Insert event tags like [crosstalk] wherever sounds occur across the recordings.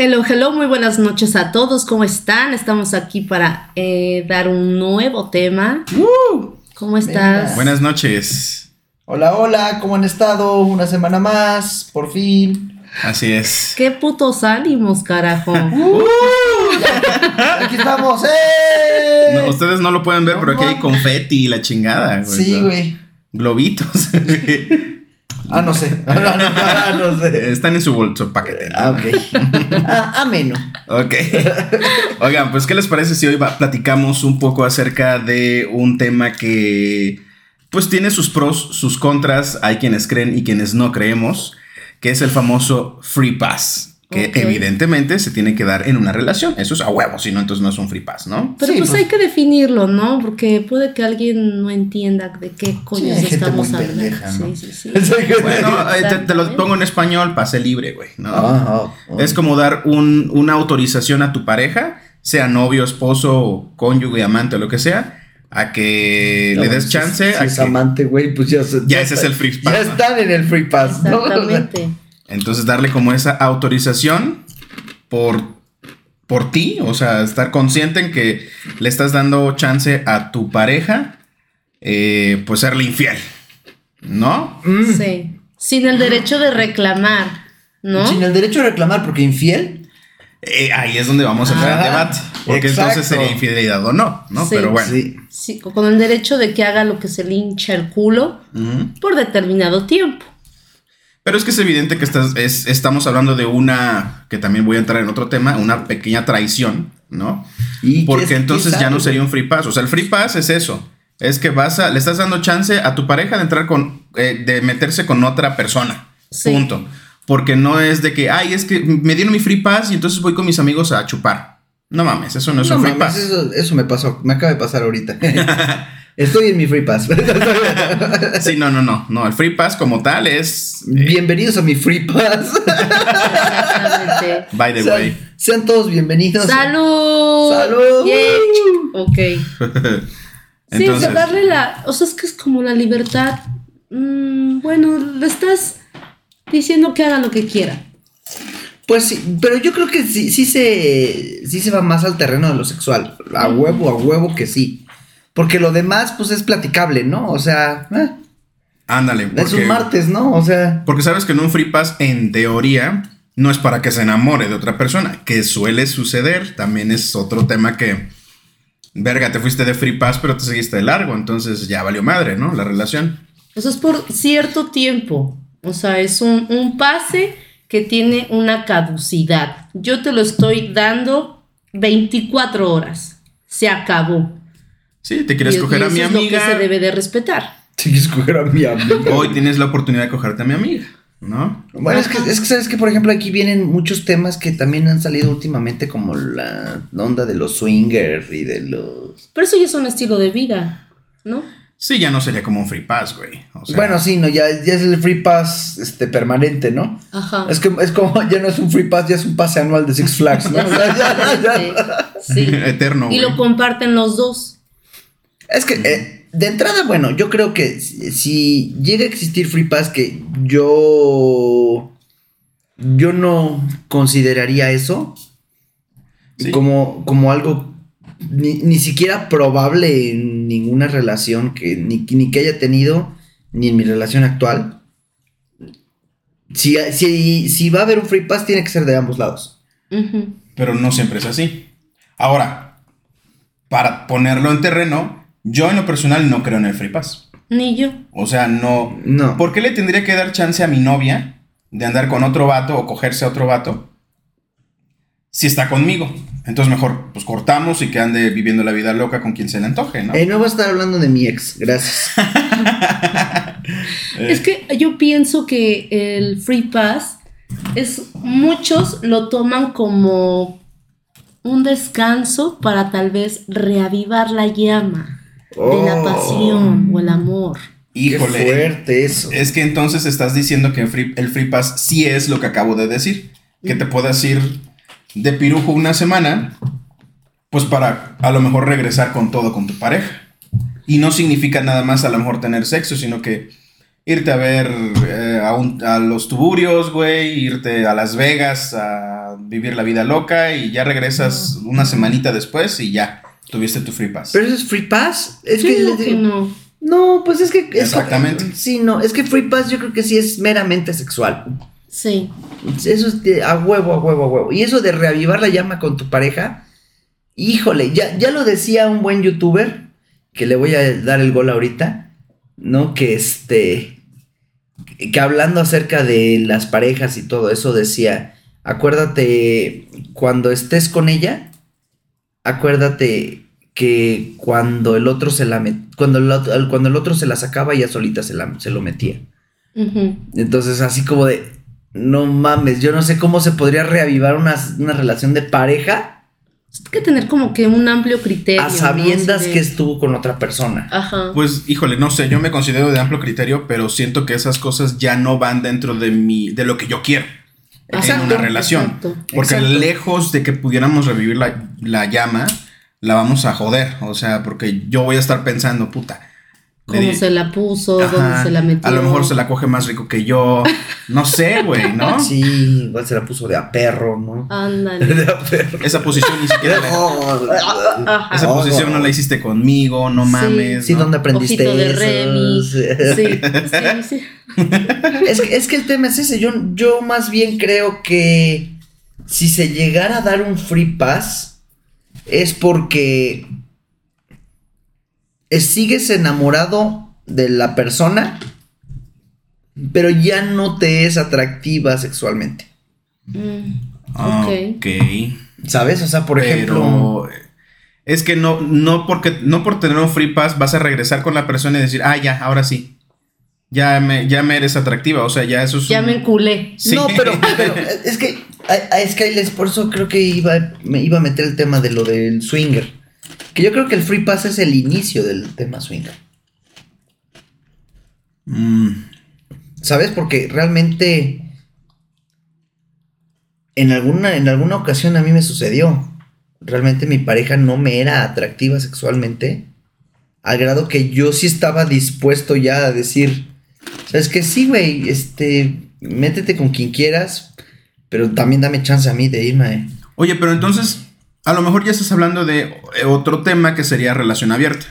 Hello, hello, muy buenas noches a todos, ¿cómo están? Estamos aquí para eh, dar un nuevo tema. ¿Cómo estás? Buenas noches. Hola, hola, ¿cómo han estado? Una semana más, por fin. Así es. Qué putos ánimos, carajo. [laughs] Uh, [laughs] aquí estamos, ¡eh! No, ustedes no lo pueden ver, pero aquí hay confeti y la chingada, güey. Sí, güey. Globitos. [laughs] Ah, no sé. [laughs] Ah, no, no, ah, sé. Están en su bolso paquete. Ah, ok. [laughs] Ah, ameno. Ok. Oigan, pues, ¿qué les parece si hoy platicamos un poco acerca de un tema que, pues, tiene sus pros, sus contras? Hay quienes creen y quienes no creemos, que es el famoso Free Pass. Que evidentemente se tiene que dar en una relación. Eso es a huevo, si no, entonces no es un Free Pass, ¿no? Pero Sí, pues, pues. hay que definirlo, ¿no? Porque puede que alguien no entienda de qué coño Sí, estamos hablando. pendeja, ¿no? Sí, sí, sí. [laughs] Bueno, eh, te, te lo Exactamente. pongo en español, pase libre, güey, ¿no? Ah, ah, Es como dar un- una autorización a tu pareja, sea novio, esposo, cónyuge, amante o lo que sea, a que No, le des chance Si a es que- amante, güey, pues ya se- Ya ese es el free pass, Ya ¿no? están en el free pass, ¿no? Entonces darle como esa autorización por, por ti, o sea, estar consciente en que le estás dando chance a tu pareja, eh, pues serle infiel, ¿no? Mm. Sí. Sin el derecho de reclamar, ¿no? Sin el derecho a reclamar, porque infiel. Eh, ahí es donde vamos a entrar en Ajá, debate, porque exacto. entonces sería infidelidad o no, ¿no? Sí. Pero bueno. Sí. Sí, con el derecho de que haga lo que se le hincha el culo por determinado tiempo. Pero es que es evidente que estás, es- estamos hablando de una, que también voy a entrar en otro tema, una pequeña traición, ¿no? ¿Y Porque entonces ya no sería un free pass. O sea, el free pass es eso. Es que vas a, le estás dando chance a tu pareja de entrar con, eh, de meterse con otra persona. Sí. Punto. Porque no es de que, ay, es que me dieron mi free pass y entonces voy con mis amigos a chupar. No mames, eso no es No un free mames, pass. eso, eso me pasó, me acaba de pasar ahorita. [laughs] Estoy en mi free pass. [laughs] Sí, no, no, no. No, el free pass como tal es. eh, Bienvenidos a mi free pass. Exactamente. by the sean, way. sean todos bienvenidos. ¡Salud! ¡Salud! Yay. Ok. [laughs] Sí, Entonces, de darle la. O sea, es que es como la libertad. Mm, bueno, le estás diciendo que haga lo que quiera. Pues sí, pero yo creo que sí, sí se, sí se va más al terreno de lo sexual. A huevo, a huevo que sí. Porque lo demás, pues es platicable, ¿no? O sea, eh, ándale. es porque- un martes, ¿no? O sea, Porque sabes que en un free pass, en teoría, no es para que se enamore de otra persona, que suele suceder. También es otro tema que, verga, te fuiste de free pass, pero te seguiste de largo, entonces ya valió madre, ¿no? La relación. Eso es por cierto tiempo. O sea, es un, un pase que tiene una caducidad. Yo te lo estoy dando 24 horas. Se acabó. Sí, te quieres Y- coger y a mi eso es lo que amiga. se debe de respetar. tienes que escoger a mi amigo. Hoy tienes la oportunidad de cogerte a mi amiga, ¿no? Bueno, es que, es que sabes que, por ejemplo, aquí vienen muchos temas que también han salido últimamente, como la onda de los swingers y de los. Pero eso ya es un estilo de vida, ¿no? Sí, ya no sería como un free pass, güey. O sea, bueno, sí, no, ya, ya es el free pass este, permanente, ¿no? Ajá. Es que es como, ya no es un free pass, ya es un pase anual de Six Flags, ¿no? [laughs] O sea, [laughs] ya- ya-. Sí. [laughs] eterno. Y güey. lo comparten los dos. Es que, eh, de entrada, bueno, yo creo que si, si llega a existir Free Pass, que yo. Yo no consideraría eso Sí. como, como algo ni, ni siquiera probable en ninguna relación que ni, ni que haya tenido, ni en mi relación actual. Si, si, si va a haber un Free Pass, tiene que ser de ambos lados. Pero no siempre es así. Ahora, para ponerlo en terreno, yo en lo personal no creo en el free pass. Ni yo. O sea, no. No. ¿Por qué le tendría que dar chance a mi novia de andar con otro vato o cogerse a otro vato si está conmigo? Entonces mejor, pues cortamos y que ande viviendo la vida loca con quien se le antoje, ¿no? Eh, no voy a estar hablando de mi ex, gracias. [laughs] Es que yo pienso que el Free Pass es muchos lo toman como un descanso para tal vez reavivar la llama de la Oh. pasión o el amor. Híjole. Qué fuerte eso. Es que entonces estás diciendo que el free, el free pass sí es lo que acabo de decir. Que te puedas ir de pirujo una semana, pues para a lo mejor regresar con todo con tu pareja. Y no significa nada más a lo mejor tener sexo, sino que irte a ver eh, a, un- a los tuburios, güey, irte a Las Vegas a a vivir la vida loca y ya regresas una semanita después y ya tuviste tu free pass. Pero eso es free pass. Es que, digo les que digo- no. no, pues es que. es- Exactamente. sí, no, es que free pass yo creo que sí es meramente sexual. Sí. Eso es de- a huevo, a huevo, a huevo. Y eso de reavivar la llama con tu pareja, híjole, ya, ya lo decía un buen youtuber, que le voy a dar el gol ahorita, ¿no? Que este, que hablando acerca de las parejas y todo eso decía, acuérdate, cuando estés con ella, acuérdate que cuando el otro se la met- cuando el, otro- cuando el otro se la sacaba, ella solita se, la, se lo metía. Entonces, así como de, no mames, yo no sé cómo se podría reavivar una, una relación de pareja Hay que tener como que un amplio criterio. a sabiendas que estuvo con otra persona. Ajá. Pues, híjole, no sé, yo me considero de amplio criterio, pero siento que esas cosas ya no van dentro de mi, de lo que yo quiero en una relación. exacto. Porque Exacto. lejos de que pudiéramos revivir la, la llama, la vamos a joder. O sea, porque yo voy a estar pensando, puta. Cómo di- se la puso, Ajá, dónde se la metió. A lo mejor se la coge más rico que yo. No sé, güey, ¿no? [laughs] Sí, igual se la puso de a perro, ¿no? Ándale. [laughs] De a perro. Esa posición ni siquiera [laughs] la- Ajá. Esa Oh, posición no. la hiciste conmigo, no Sí. mames. Sí, ¿no? ¿dónde aprendiste Ojito de eso? Remy. Sí. Sí, sí. Es que, es que el tema es ese. Yo, yo más bien creo que si se llegara a dar un free pass es porque sigues enamorado de la persona, pero ya no te es atractiva sexualmente. Mm, Ah, ok. ok. ¿Sabes? O sea, por ejemplo. Es que no, no porque, no por tener un free pass vas a regresar con la persona y decir, ah, ya, ahora sí. Ya me, ya me eres atractiva. O sea, ya eso es. Ya un- me enculé. Sí. No, pero, [laughs] pero es que a, a Skyles, por eso creo que iba, me iba a meter el tema de lo del swinger. Que yo creo que el free pass es el inicio del tema swinger. Mm, ¿Sabes? Porque realmente en alguna, en alguna ocasión a mí me sucedió. Realmente mi pareja no me era atractiva sexualmente. Al grado que yo sí estaba dispuesto ya a decir, ¿sabes que Sí, güey, este, métete con quien quieras, pero también dame chance a mí de irme. Oye, pero entonces, a lo mejor ya estás hablando de eh, otro tema que sería relación abierta.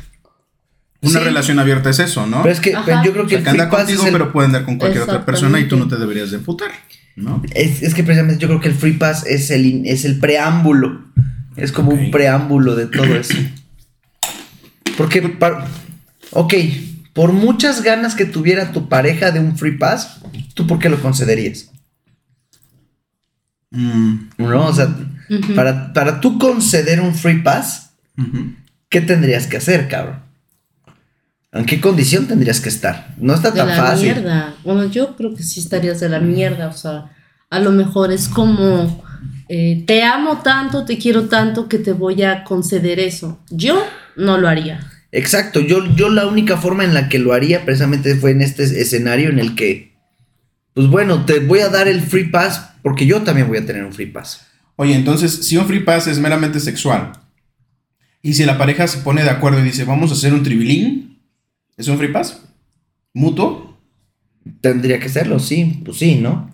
Una Sí. relación abierta es eso, ¿no? Pero es que Ajá. pero yo creo O que sea, el que free anda pass contigo, es el- pero puede andar con cualquier otra persona y tú no te deberías de emputar, ¿no? Es, es que precisamente yo creo que el Free Pass es el, in- es el preámbulo. Es como un preámbulo de todo eso. Porque, par- ok, por muchas ganas que tuviera tu pareja de un Free Pass, ¿tú por qué lo concederías? Mm, ¿No? O sea, Para, para tú conceder un Free Pass. ¿qué tendrías que hacer, cabrón? ¿En qué condición tendrías que estar? No está de tan la fácil. mierda. Bueno, yo creo que sí estarías de la mierda. O sea, a lo mejor es como eh, te amo tanto, te quiero tanto que te voy a conceder eso. Yo no lo haría. Exacto, yo, yo la única forma en la que lo haría precisamente fue en este escenario en el que, pues bueno, te voy a dar el free pass porque yo también voy a tener un free pass. Oye, entonces, si un free pass es meramente sexual, y si la pareja se pone de acuerdo y dice, vamos a hacer un tribilín, ¿es un free pass? ¿Mutuo? Tendría que serlo, sí, pues sí, ¿no?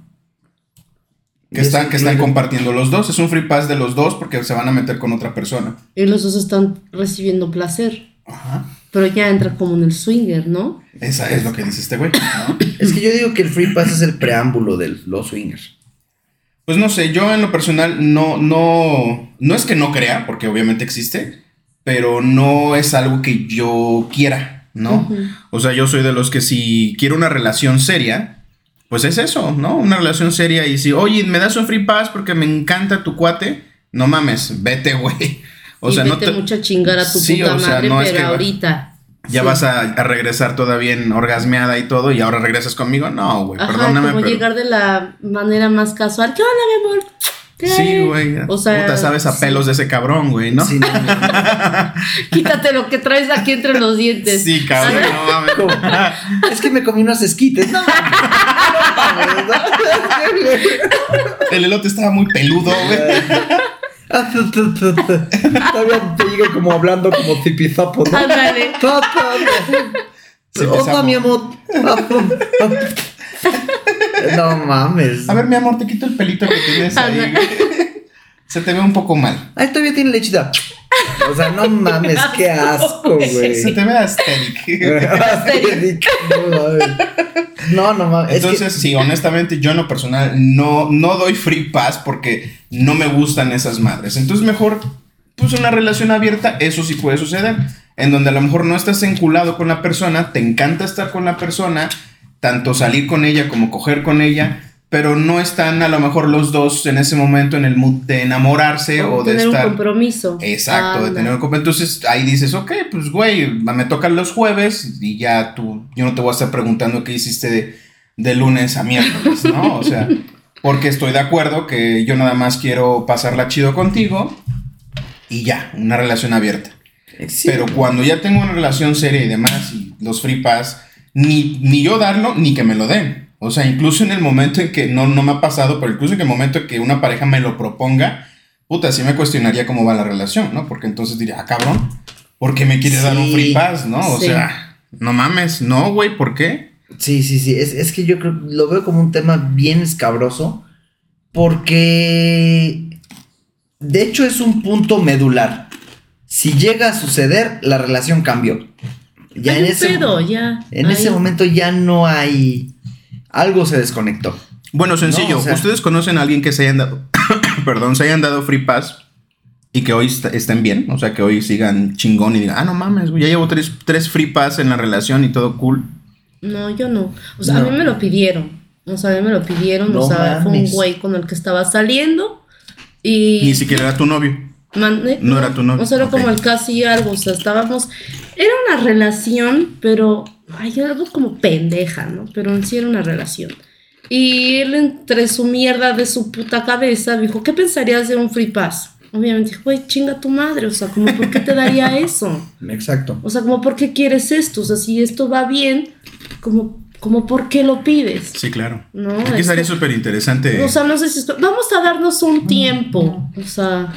Que están, que están compartiendo los dos. Es un free pass de los dos porque se van a meter con otra persona. Y los dos están recibiendo placer. Ajá. Pero ya entra como en el swinger, ¿no? Esa es lo que dice este güey, ¿no? Es que yo digo que el free pass es el preámbulo de los swingers. Pues no sé, yo en lo personal no, no, no es que no crea, porque obviamente existe, pero no es algo que yo quiera, ¿no? O sea, yo soy de los que si quiero una relación seria, pues es eso, ¿no? Una relación seria y si, oye, me das un free pass porque me encanta tu cuate, no mames, vete, güey. O y sea, no te, mucho a chingar a tu Sí, puta o sea, madre, no es pero que va- ahorita. Ya Sí. vas a, a regresar toda bien orgasmeada y todo y ahora regresas conmigo. No, güey, perdóname, como pero... llegar de la manera más casual. ¿Qué onda, mi amor? ¿Qué Sí, hay?" güey. O sea, Puta, sabes a sí. pelos de ese cabrón, güey, ¿no? Sí, no, [laughs] Quítate lo que traes aquí entre los dientes. Sí, cabrón, ¿Sabes? no mames. como- es que me comí unos esquites. No, mames, no mames, El elote estaba muy peludo, güey. Todavía te llega como hablando como tipizapo, ¿no? Ándale. Hola, mi amor. No mames. A ver, mi amor, te quito el pelito que tienes ahí. Se te ve un poco mal. Ay, todavía tiene lechita. O sea, no mames, [laughs] qué asco, güey. Se te ve asteric. [laughs] no, mames. no, no mames. Es Entonces, sí, honestamente, yo en lo personal no, no doy free pass porque no me gustan esas madres. Entonces, mejor, pues una relación abierta, eso sí puede suceder. En donde a lo mejor no estás enculado con la persona, te encanta estar con la persona, tanto salir con ella como coger con ella, pero no están a lo mejor los dos en ese momento en el mood de enamorarse o, de tener estar. un compromiso. Exacto, de tener un compromiso. Entonces ahí dices, ok, pues güey, me tocan los jueves y ya tú, yo no te voy a estar preguntando qué hiciste de, de lunes a miércoles, ¿no? O sea, [laughs] porque estoy de acuerdo que yo nada más quiero pasarla chido contigo y ya, una relación abierta. sí. Pero cuando ya tengo una relación seria y demás, y los free pass, ni, ni yo darlo, ni que me lo den. O sea, incluso en el momento en que, no, no me ha pasado, pero incluso en el momento en que una pareja me lo proponga, puta, sí me cuestionaría cómo va la relación, ¿no? Porque entonces diría, ah, cabrón, ¿por qué me quieres dar un free pass, no? O sí. sea, no mames, no, güey, ¿por qué? Sí, sí, sí. Es, es que yo creo, lo veo como un tema bien escabroso. Porque. De hecho, es un punto medular. Si llega a suceder, la relación cambió. Ya Hay en un ese, pedo, ya. en Hay- ese momento ya no hay. Algo se desconectó. Bueno, sencillo, No, o sea- ¿ustedes conocen a alguien que se hayan dado, [coughs] perdón, se hayan dado free pass y que hoy est- estén bien? O sea, que hoy sigan chingón y digan, ah, no mames, güey, ya llevo tres, tres free pass en la relación y todo cool. No, yo no. O sea, a mí me lo pidieron. O sea, a mí me lo pidieron. No o sea, fue un güey con el que estaba saliendo. Y. Ni siquiera era tu novio. Mandé- No era tu novio, O sea, era como el casi algo. O sea, estábamos. Era una relación, pero. Hay algo como pendeja, ¿no? Pero en sí era una relación. Y él, entre su mierda de su puta cabeza, dijo: ¿Qué pensarías de un free pass? Obviamente, dijo, güey, chinga tu madre. O sea, como, ¿por qué te daría [laughs] eso? Exacto. O sea, como, ¿por qué quieres esto? O sea, si esto va bien, como, como ¿por qué lo pides? Sí, claro. No, Aquí es estaría súper interesante. O sea, no sé si esto... Vamos a darnos un tiempo. O sea,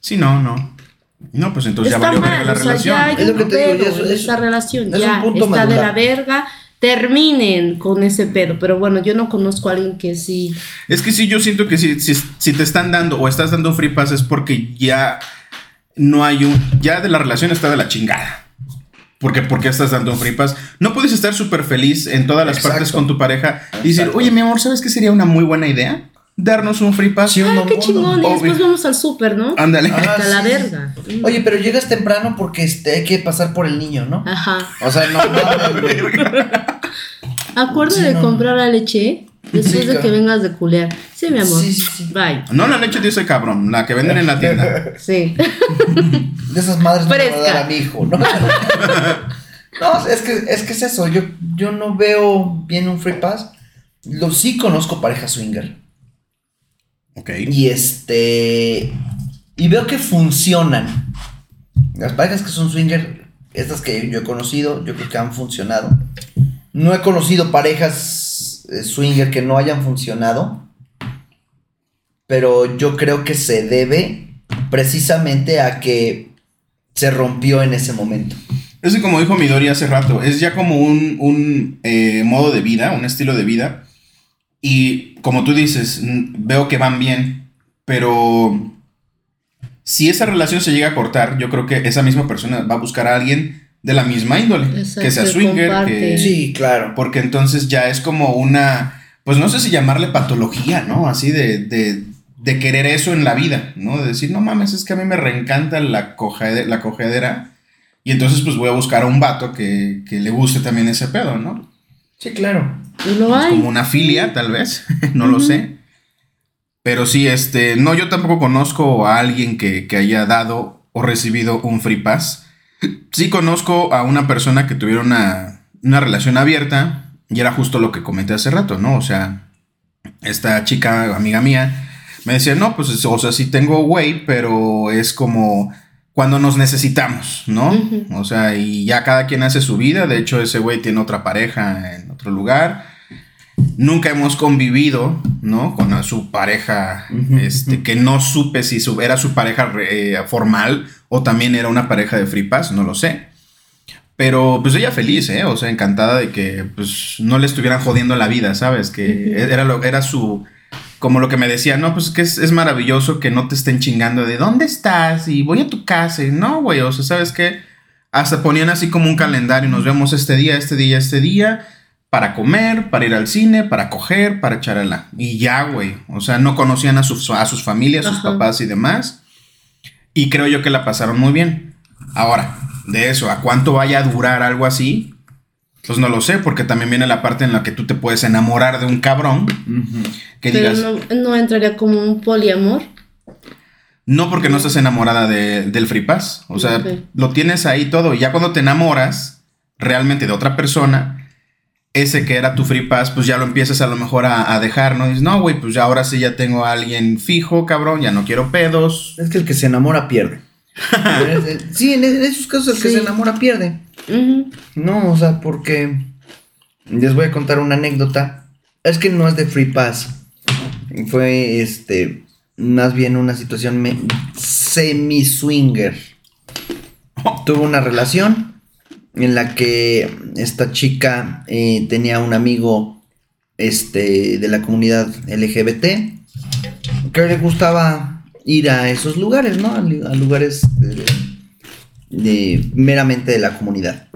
sí, no, no. No, pues entonces ya está valió mal. verga la o sea, relación. ya hay Es lo que te digo, pedo ya es- esa relación. es Ya un punto está de la verga. Terminen con ese pedo. Pero bueno, yo no conozco a alguien que sí... Es que sí, yo siento que si, si, si te están dando o estás dando free pass es porque ya no hay un. Ya de la relación está de la chingada. Porque, ¿por qué estás dando un free pass? No puedes estar súper feliz en todas las Exacto. partes con tu pareja y decir, Exacto. oye, mi amor, ¿sabes qué sería una muy buena idea? Darnos un free pass. Sí, Ay, qué chingón. Y obvio. después vamos al súper, ¿no? Ándale. Ah, Hasta la sí, verga. Oye, pero llegas temprano porque este, hay que pasar por el niño, ¿no? Ajá. O sea, no, no. [laughs] Acuérdate Sí, de no. comprar la leche después Sí, de claro. que vengas de culear. Sí, mi amor. Sí, sí, sí. Bye. No la leche de ese cabrón, la que venden en la tienda. [laughs] Sí. De esas madres no me a dar a mi hijo, ¿no? [laughs] no, es que, es que es eso. Yo, yo no veo bien un free pass. Lo sí conozco parejas swinger. Ok. Y este. Y veo que funcionan. Las parejas que son swinger, estas que yo he conocido, yo creo que han funcionado. No he conocido parejas eh, swinger que no hayan funcionado. Pero yo creo que se debe precisamente a que se rompió en ese momento. Es que como dijo Midori hace rato, es ya como un, un, eh, modo de vida, un estilo de vida. Y como tú dices, veo que van bien, pero si esa relación se llega a cortar, yo creo que esa misma persona va a buscar a alguien de la misma índole, Exacto, que sea swinger, que, Sí, claro. porque entonces ya es como una, pues no sé si llamarle patología, ¿no? Así de, de, de querer eso en la vida, ¿no? De decir, no mames, es que a mí me reencanta la, cogede- la cogedera. Y entonces pues voy a buscar a un vato que, que le guste también ese pedo, ¿no? Sí, claro. Y lo Es hay. como una filia, tal vez, [laughs] no lo sé. Pero sí, este, no, yo tampoco conozco a alguien que, que haya dado o recibido un free pass. [clears throat] Sí conozco a una persona que tuviera una, una relación abierta y era justo lo que comenté hace rato, ¿no? O sea, esta chica, amiga mía, me decía, no, pues, o sea, sí tengo güey, pero es como cuando nos necesitamos, ¿no? O sea, y ya cada quien hace su vida. De hecho, ese güey tiene otra pareja en otro lugar. Nunca hemos convivido, ¿no? Con a su pareja, este, que no supe si su- era su pareja eh, formal o también era una pareja de free pass, no lo sé. Pero pues ella feliz, ¿eh? O sea, encantada de que pues no le estuvieran jodiendo la vida, ¿sabes? Que Ujú. era, lo, era su, como lo que me decía, no, pues que es, es maravilloso que no te estén chingando de dónde estás y voy a tu casa. Y no, güey, o sea, ¿sabes qué? Hasta ponían así como un calendario, nos vemos este día, este día, este día, para comer, para ir al cine, para coger, para echarla. Y ya, güey, o sea, no conocían a sus, a sus familias, sus Ajá. papás y demás. Y creo yo que la pasaron muy bien. Ahora, de eso, ¿a cuánto vaya a durar algo así? Pues no lo sé, porque también viene la parte en la que tú te puedes enamorar de un cabrón que Pero digas, no, no entraría como un poliamor. no porque no estás enamorada de- del Free Pass. O sea, lo tienes ahí todo. Y ya cuando te enamoras realmente de otra persona, ese que era tu Free Pass, pues ya lo empiezas a lo mejor a, a dejar, ¿no? Dices, no, güey, pues ya ahora sí ya tengo a alguien fijo, cabrón, ya no quiero pedos. Es que el que se enamora pierde. [laughs] sí, en en esos casos el que se enamora pierde. No, o sea, porque les voy a contar una anécdota. Es que no es de Free Pass. Fue este más bien una situación me- semi-swinger. [laughs] Tuve una relación en la que esta chica eh, tenía un amigo este, de la comunidad LGBT que le gustaba ir a esos lugares, ¿no? A, lu- a lugares de, de- meramente de la comunidad.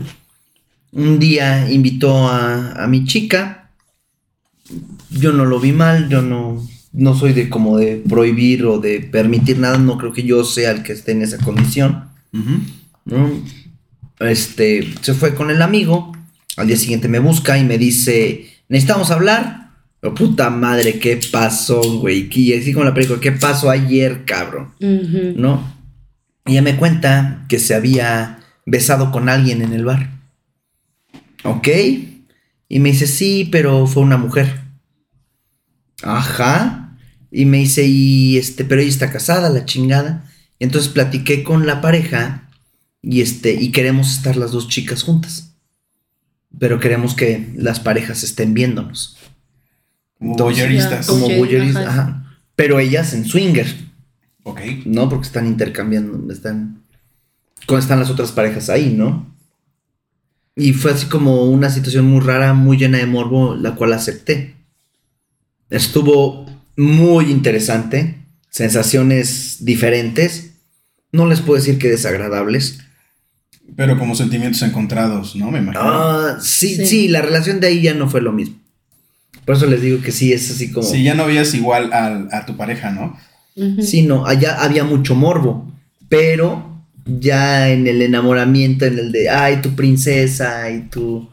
Un día invitó a, a mi chica. Yo no lo vi mal, yo no, no soy de como de prohibir o de permitir nada, no creo que yo sea el que esté en esa condición. ¿no? Este, se fue con el amigo. Al día siguiente me busca y me dice, necesitamos hablar. Oh, puta madre, ¿qué pasó, güey? Y así como la película, ¿qué pasó ayer, cabrón? ¿No? Y ella me cuenta que se había besado con alguien en el bar. ¿Ok? Y me dice, sí, pero fue una mujer. Ajá. Y me dice, y este, pero ella está casada, la chingada. Y entonces platiqué con la pareja y este, y queremos estar las dos chicas juntas. Pero queremos que las parejas estén viéndonos. Como Entonces, ajá. ajá. Pero ellas en swinger. Ok. No, porque están intercambiando, están... ¿Cómo están las otras parejas ahí, no? Y fue así como una situación muy rara, muy llena de morbo, la cual acepté. Estuvo muy interesante, sensaciones diferentes, no les puedo decir que desagradables. Pero como sentimientos encontrados, ¿no? Me imagino. Ah, sí, sí, Sí. la relación de ahí ya no fue lo mismo. Por eso les digo que sí, es así como... Sí, ya no veías igual al- a tu pareja, ¿no? Sí, no, allá había mucho morbo, pero ya en el enamoramiento, en el de, ay, tu princesa y tu,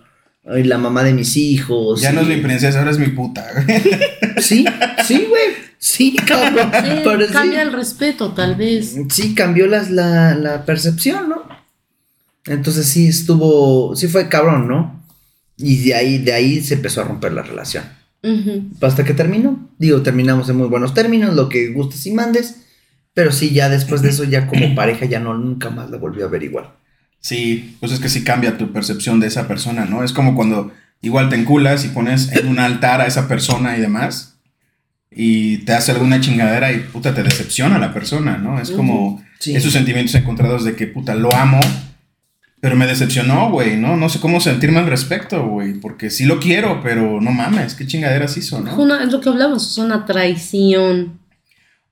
ay, la mamá de mis hijos. Ya no es mi princesa, ahora es mi puta. [laughs] Sí, sí, güey, sí, cabrón, Sí, [laughs] pero sí. cambia el respeto, tal vez. Sí, cambió las, la, la percepción, ¿no? Entonces sí estuvo, sí fue cabrón, ¿no? Y de ahí, de ahí se empezó a romper la relación. Ujú. Hasta que terminó. Digo, terminamos en muy buenos términos, lo que gustes y mandes. Pero sí, ya después de eso, ya como [clears throat] pareja, ya no, nunca más la volví a ver igual. Sí, pues es que sí cambia tu percepción de esa persona, ¿no? Es como cuando igual te enculas y pones en un altar a esa persona y demás. Y te hace alguna chingadera y puta te decepciona la persona, ¿no? Es como Sí. esos sentimientos encontrados de que puta lo amo, pero me decepcionó, güey, ¿no? No sé cómo sentirme al respecto, güey, porque sí lo quiero, pero no mames, qué chingaderas hizo, Es, ¿no? una- es lo que hablamos, es una traición.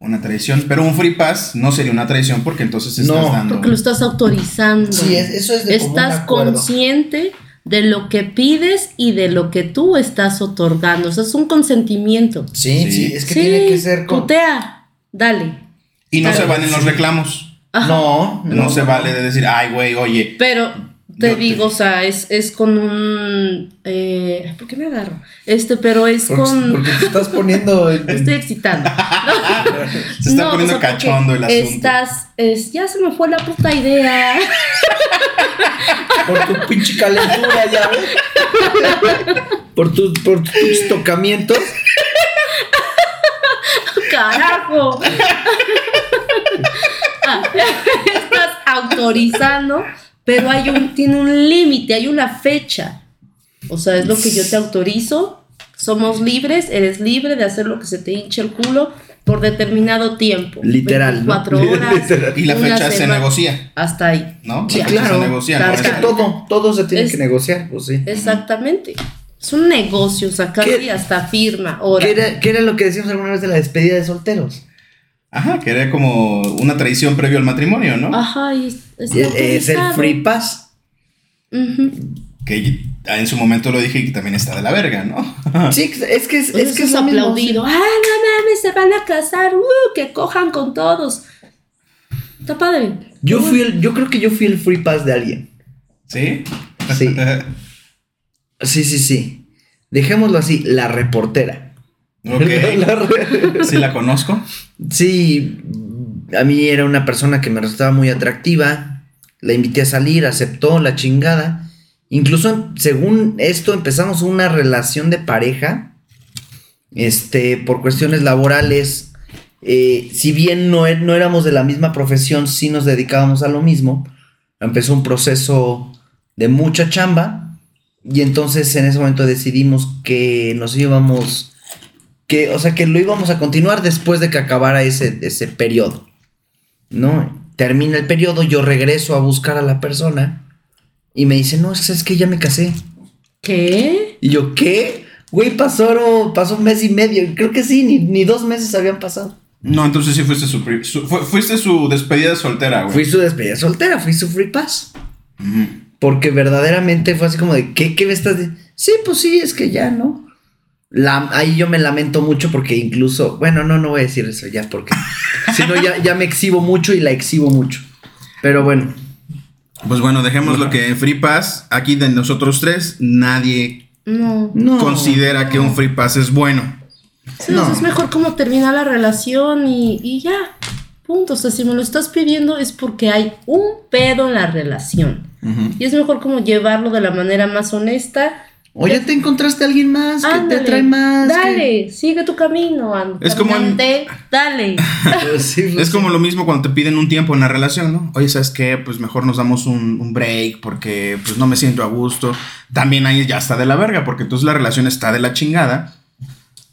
Una traición, pero un free pass no sería una traición porque entonces estás No, dando. Porque lo estás autorizando. Sí, es- eso es de Estás consciente de lo que pides y de lo que tú estás otorgando. O sea, es un consentimiento. Sí, Sí. sí, es que sí, tiene que ser con... tutea, dale. Y no se Claro, valen los sí. reclamos. Ajá. No, No, se vale de decir, ay, güey, oye, Pero te digo, o sea, es, es con un... Eh, ¿Por qué me agarro? Este, pero es Porque, con... [laughs] porque te estás poniendo... en- Me estoy excitando. [laughs] se está No, poniendo o sea, cachondo el asunto. Estás... es- ya se me fue la puta idea. por tu pinche calentura, ya ves. Por, tus por tus tocamientos. ¡Carajo! [laughs] Estás autorizando, pero hay un, tiene un límite, hay una fecha. O sea, es lo que yo te autorizo. Somos libres, eres libre de hacer lo que se te hinche el culo por determinado tiempo. Literal, ¿no? 24 [laughs] horas. Literal. Y la fecha se negocia, Hasta ahí. ¿no? Sí, claro. Se negocia, Claro, ¿no? Es que todo, todo se tiene Es- que negociar, pues sí. Exactamente. Es un negocio, casi ¿Qué? hasta firma. Ahora. ¿Qué era, qué era lo que decíamos alguna vez de la despedida de solteros? Ajá, que era como una tradición previo al matrimonio, ¿no? Ajá, y es, Es el free pass. Que en su momento lo dije y que también está de la verga, ¿no? [laughs] Sí, es que es, Pues es que es aplaudido. Ah, no mames, se van a casar. Uh, que cojan con todos. Está padre. Yo fui el, yo creo que yo fui el free pass de alguien. ¿Sí? Sí. [laughs] Sí, sí, sí. Dejémoslo así, la reportera. Ok. [laughs] La re- Sí la conozco. Sí, a mí era una persona que me resultaba muy atractiva. La invité a salir, aceptó la chingada. Incluso, según esto, empezamos una relación de pareja. Este, por cuestiones laborales. eh, si bien no, é- no éramos de la misma profesión, sí nos dedicábamos a lo mismo. Empezó un proceso de mucha chamba. Y entonces en ese momento decidimos que nos íbamos que, o sea, que lo íbamos a continuar después de que acabara ese, ese periodo, ¿no? Termina el periodo, yo regreso a buscar a la persona y me dice, no, es que, es que ya me casé. ¿Qué? Y yo, ¿qué? Güey, pasó, pasó un mes y medio, creo que sí, ni, ni dos meses habían pasado. No, entonces sí fuiste su, su- fu- fuiste su despedida soltera, güey. Fui su despedida soltera, fui su free pass. Porque verdaderamente fue así como de, ¿qué, qué me estás diciendo? Sí, pues sí, es que ya, ¿no? La- ahí yo me lamento mucho porque incluso, bueno, no, no voy a decir eso ya porque, [laughs] si no, ya, ya me exhibo mucho y la exhibo mucho. Pero bueno, Pues bueno, dejemos lo que en Free Pass, aquí de nosotros tres, nadie No. no. considera que un Free Pass es bueno. Sí, No. es mejor como terminar la relación y, y ya. Punto. O sea, si me lo estás pidiendo es porque hay un pedo en la relación. Ujú. Y es mejor como llevarlo de la manera más honesta. O ya te encontraste a alguien más que Ándale, te trae más. que- Dale, sigue tu camino. and- Es como Dale. [laughs] Sí, pues, Es como lo mismo cuando te piden un tiempo en la relación, ¿no? Oye, ¿sabes qué? Pues mejor nos damos un, un break porque pues no me siento a gusto. También ahí ya está de la verga porque entonces la relación está de la chingada.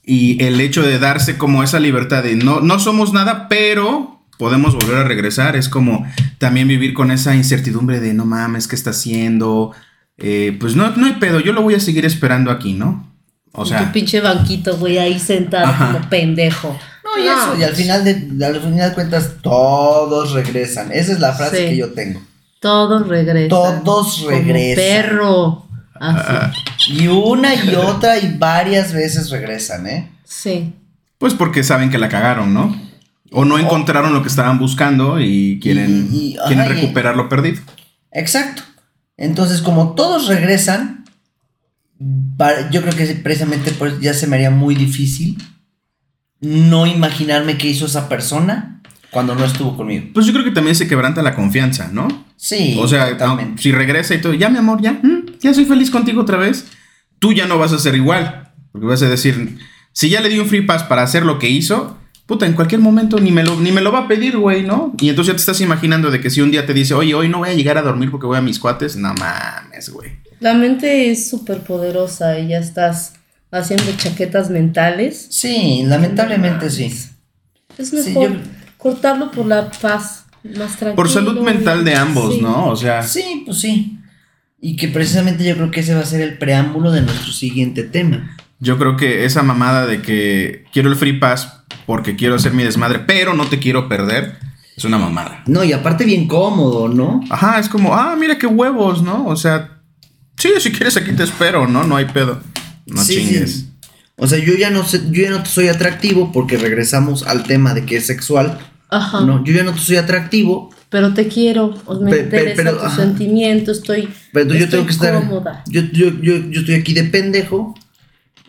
Y el hecho de darse como esa libertad de no, no somos nada, pero podemos volver a regresar. Es como también vivir con esa incertidumbre de no mames, ¿qué está haciendo? Eh, pues no, no hay pedo, yo lo voy a seguir esperando aquí, ¿no? O Y sea, tu pinche banquito, güey, ahí sentado Ajá. como pendejo. No, y eso, y al final de, al final de cuentas, todos regresan. Esa es la frase Sí. que yo tengo. Todos regresan. Todos Como regresan. perro. Así. Y una y otra y varias veces regresan, ¿eh? Sí. Pues porque saben que la cagaron, ¿no? O no encontraron lo que estaban buscando y quieren, Y- y- quieren ajá, recuperar lo perdido. Exacto. Entonces, como todos regresan, para- yo creo que precisamente por ya se me haría muy difícil no imaginarme qué hizo esa persona cuando no estuvo conmigo. Pues yo creo que también se quebranta la confianza, ¿no? Sí, o sea, no, si regresa y todo, ya mi amor, ya, mm, ya soy feliz contigo otra vez, tú ya no vas a ser igual. Porque vas a decir, si ya le di un free pass para hacer lo que hizo, puta, en cualquier momento ni me lo, ni me lo va a pedir, güey, ¿no? Y entonces ya te estás imaginando de que si un día te dice, oye, hoy no voy a llegar a dormir porque voy a mis cuates, no mames, güey. La mente es súper poderosa y ya estás haciendo chaquetas mentales. Sí, lamentablemente sí. Es Sí, mejor yo- cortarlo por la paz, más tranquilo. Por salud mental de ambos, Sí. ¿no? O sea, Sí, pues sí. Y que precisamente yo creo que ese va a ser el preámbulo de nuestro siguiente tema. Yo creo que esa mamada de que quiero el free pass porque quiero hacer mi desmadre, pero no te quiero perder, es una mamada. No, y aparte bien cómodo, ¿no? Ajá, es como, ah, mira qué huevos, ¿no? O sea, sí, si quieres aquí te espero, ¿no? No hay pedo. No Sí, chingues. sí. O sea, yo ya no sé, yo ya no te soy atractivo porque regresamos al tema de que es sexual. Ajá. No, yo ya no te soy atractivo, Pero te quiero, me Pe- pe- pero, tu ajá. sentimiento, estoy, pero yo estoy tengo que estar. cómoda. Yo, yo, yo, yo estoy aquí de pendejo,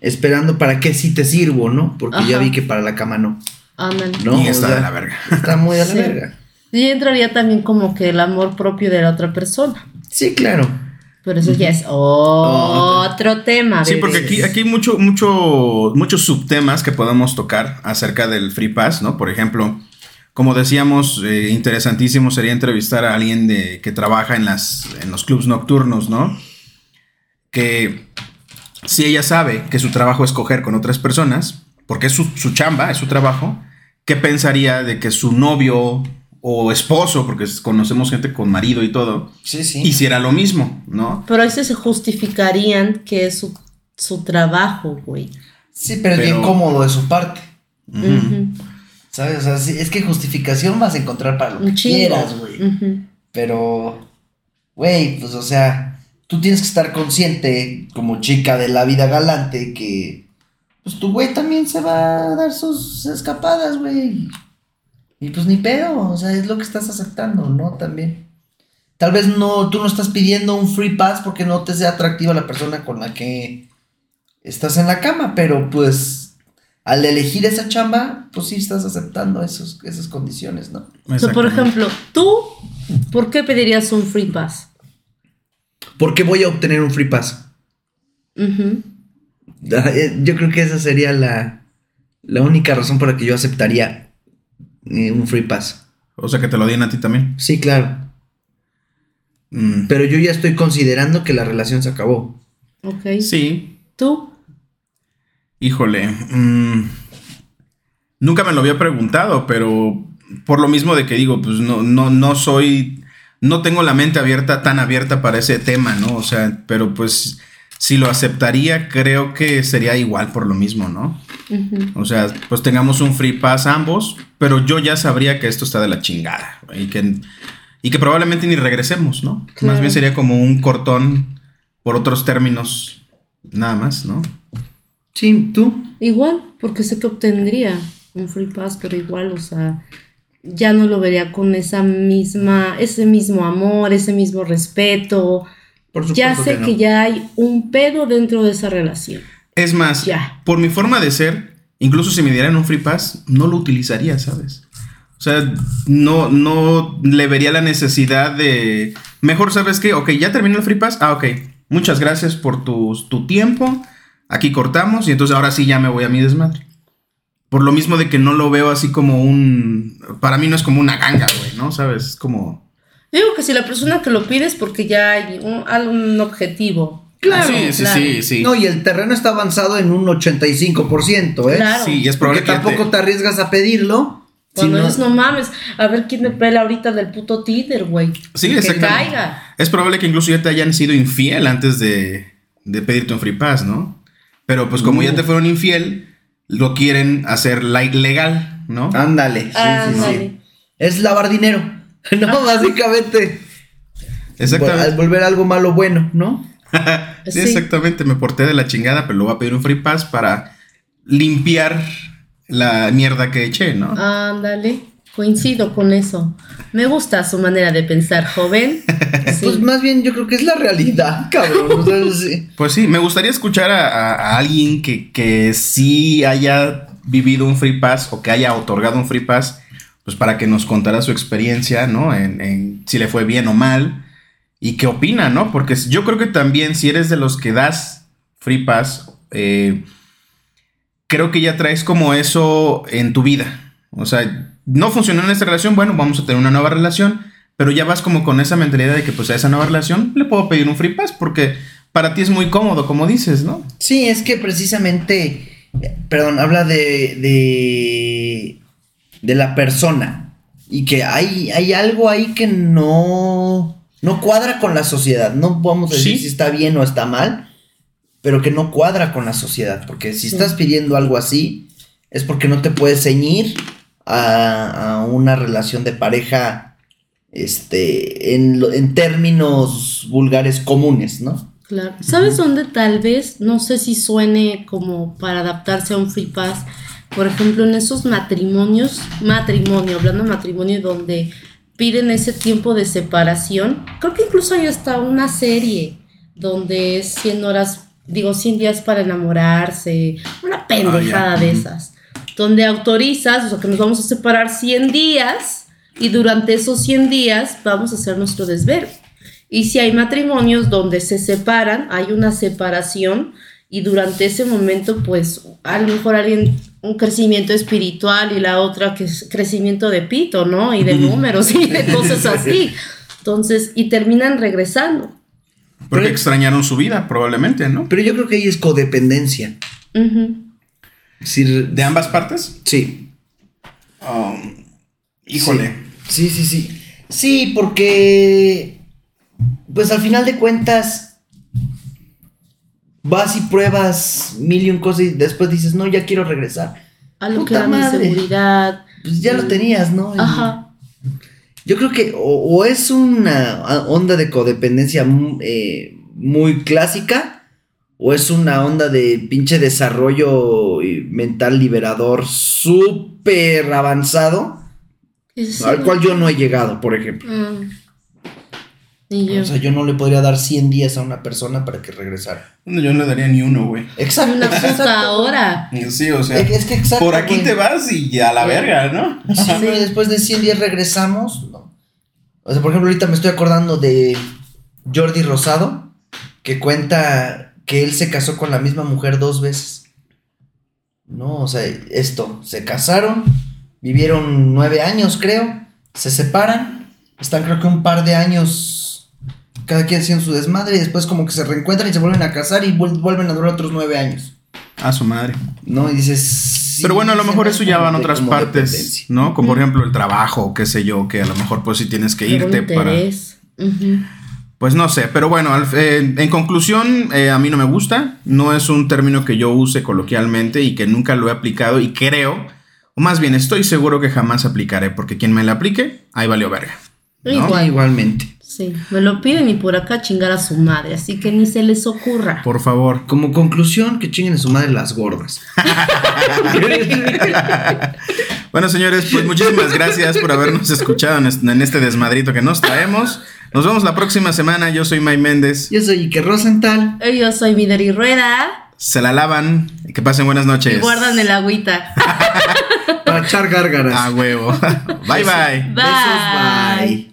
esperando para que sí te sirvo, ¿no? Porque ya vi que para la cama no. Ándale. No, y o está sea, de la verga. Está muy a la Sí. verga. Y entraría también como que el amor propio de la otra persona. Sí, claro. Pero eso ya es otro tema. Sí, porque aquí, aquí hay mucho, mucho, muchos subtemas que podemos tocar acerca del free pass, ¿no? Por ejemplo, como decíamos, eh, interesantísimo sería entrevistar a alguien de, que trabaja en, las, en los clubs nocturnos, ¿no? Que si ella sabe que su trabajo es coger con otras personas, porque es su, su chamba, es su trabajo, ¿qué pensaría de que su novio o esposo, porque conocemos gente con marido y todo, Sí, sí. hiciera lo mismo, ¿no? Pero ahí sí se justificarían que es su su trabajo, güey. Sí, pero, es bien cómodo de su parte. ¿Sabes? O sea, sí, es que justificación vas a encontrar para lo que chingo. quieras, güey. Pero, güey, pues o sea, tú tienes que estar consciente como chica de la vida galante que, pues tu güey también se va a dar sus escapadas, güey. Y pues ni pedo, o sea, es lo que estás aceptando, ¿no? También. Tal vez no, tú no estás pidiendo un free pass porque no te sea atractiva la persona con la que estás en la cama, pero pues al elegir esa chamba, pues sí estás aceptando esos, esas condiciones, ¿no? O sea, por ejemplo, tú, ¿por qué pedirías un free pass? ¿Por qué voy a obtener un free pass? Ujú. Eh, Yo creo que esa sería la, la única razón por la que yo aceptaría eh, un free pass. O sea, que te lo den a ti también. Sí, claro. Mm, Pero yo ya estoy considerando que la relación se acabó. Ok. Sí, ¿Tú? híjole. mm, nunca me lo había preguntado, pero por lo mismo de que digo, pues no, no, no soy, no tengo la mente abierta, tan abierta para ese tema, ¿no? O sea, pero pues si lo aceptaría, creo que sería igual por lo mismo, ¿no? O sea, pues tengamos un free pass ambos, pero yo ya sabría que esto está de la chingada güey, y que, y que probablemente ni regresemos, ¿no? Más bien sería como un cortón por otros términos, nada más, ¿no? Sí, tú. Igual, porque sé que obtendría un free pass, pero igual, o sea, ya no lo vería con esa misma, ese mismo amor, ese mismo respeto. Por Ya sé no. que ya hay un pedo dentro de esa relación. Es más, Ya. por mi forma de ser, incluso si me dieran un free pass, no lo utilizaría, ¿sabes? O sea, no, no le vería la necesidad de... Mejor, ¿sabes qué? Ok, ya terminó el free pass. Ah, ok. Muchas gracias por tu, tu tiempo. Aquí cortamos y entonces ahora sí ya me voy a mi desmadre. Por lo mismo de que no lo veo así como un... Para mí no es como una ganga, güey, ¿no? ¿Sabes? Es como... Digo que si la persona que lo pide es porque ya hay un, objetivo. Claro, sí, sí, claro. sí, sí. No, y el terreno está avanzado en un 85%, ¿eh? Claro. Sí, y es Porque probable que... tampoco te- te arriesgas a pedirlo. Cuando si no- dices, no mames, a ver quién me pela ahorita del puto títer, güey. Sí, que caiga. Es probable que incluso ya te hayan sido infiel antes de, de pedirte un free pass, ¿no? Pero pues como ya te fueron infiel, lo quieren hacer legal, ¿no? Ándale. sí, sí, Ándale. sí. Es lavar dinero. [laughs] No, básicamente. Al Exactamente. volver algo malo bueno, ¿no? [laughs] sí, Sí. exactamente. Me porté de la chingada, pero lo voy a pedir un free pass para limpiar la mierda que eché, ¿no? Ándale, coincido con eso. Me gusta su manera de pensar, joven. [laughs] Sí. Pues más bien yo creo que es la realidad, [laughs] cabrón. O sea, sí. Pues sí, me gustaría escuchar a, a- a alguien que, que sí haya vivido un free pass o que haya otorgado un free pass, pues para que nos contara su experiencia, ¿no? En, en si le fue bien o mal y qué opina, ¿no? Porque yo creo que también si eres de los que das free pass, eh, creo que ya traes como eso en tu vida. O sea, no funcionó en esta relación, bueno, vamos a tener una nueva relación, pero ya vas como con esa mentalidad de que pues a esa nueva relación le puedo pedir un free pass porque para ti es muy cómodo, como dices, ¿no? Sí, es que precisamente, perdón, habla de, de, de la persona y que hay, hay algo ahí que no, no cuadra con la sociedad. No a decir Sí. si está bien o está mal, pero que no cuadra con la sociedad, porque si estás pidiendo algo así, es porque no te puedes ceñir a, a una relación de pareja este, en, en términos vulgares comunes, ¿no? Claro. ¿Sabes dónde tal vez, no sé si suene como para adaptarse a un free pass? Por ejemplo, en esos matrimonios, matrimonio, hablando de matrimonio, donde piden ese tiempo de separación. Creo que incluso hay hasta una serie donde es 100 horas, digo, 100 días para enamorarse, una pendejada Ah, ya. de esas, donde autorizas, o sea, que nos vamos a separar 100 días y durante esos 100 días vamos a hacer nuestro desvelo. Y si hay matrimonios donde se separan, hay una separación y durante ese momento, pues a lo mejor alguien un crecimiento espiritual y la otra que es crecimiento de pito, ¿no? Y de números y de cosas [laughs] así. Entonces, y terminan regresando. Porque Pero- extrañaron su vida, probablemente, ¿no? Pero yo creo que ahí es codependencia. Es ¿De ambas partes? sí. Um, híjole. Sí, sí, sí. Sí, porque. Pues al final de cuentas. vas y pruebas mil y un cosas y después dices, no, ya quiero regresar. A lo Puta que era mi madre. seguridad. Pues ya lo tenías, ¿no? Ajá. Yo creo que o, o es una onda de codependencia mm, eh, muy clásica o es una onda de pinche desarrollo eh, mental liberador súper avanzado Sí. al cual yo no he llegado, por ejemplo. Mm. O sea, yo no le podría dar 100 días a una persona para que regresara. No, Yo no le daría ni uno, güey. Exacto. una puta hora. Sí, o sea, Es, que exacto. por aquí güey. te vas y ya a la Sí. verga, ¿no? Sí, después de 100 días regresamos. no. O sea, por ejemplo, ahorita me estoy acordando de Jordi Rosado, que cuenta que él se casó con la misma mujer dos veces. No, o sea, esto, se casaron, vivieron nueve años, creo, se separan, están creo que un par de años, cada quien haciendo su desmadre, y después como que se reencuentran y se vuelven a casar y vuel- vuelven a durar otros nueve años. A su madre. ¿No? Y dices. sí, Pero bueno, a lo mejor me eso ya van de- otras partes. ¿no? Como por ejemplo el trabajo, qué sé yo, que a lo mejor pues sí tienes que irte para... interés. Ujú. Pues no sé, pero bueno, al- eh, en conclusión, eh, a mí no me gusta, no es un término que yo use coloquialmente y que nunca lo he aplicado y creo, o más bien estoy seguro que jamás aplicaré, porque quien me la aplique, ahí valió verga. ¿no? Igual. Igualmente. Sí, me lo piden y por acá chingar a su madre, así que ni se les ocurra. Por favor. Como conclusión, que chinguen a su madre las gordas. [laughs] Bueno, señores, pues muchísimas gracias por habernos escuchado en este- en este desmadrito que nos traemos. Nos vemos la próxima semana. Yo soy Mike Méndez. Yo soy Ike Rosenthal. Yo soy Videri Rueda Se la lavan. y Que pasen buenas noches. y guardan el agüita. [laughs] Para echar gárgaras. A huevo. bye [laughs] bye. Bye. Besos, bye.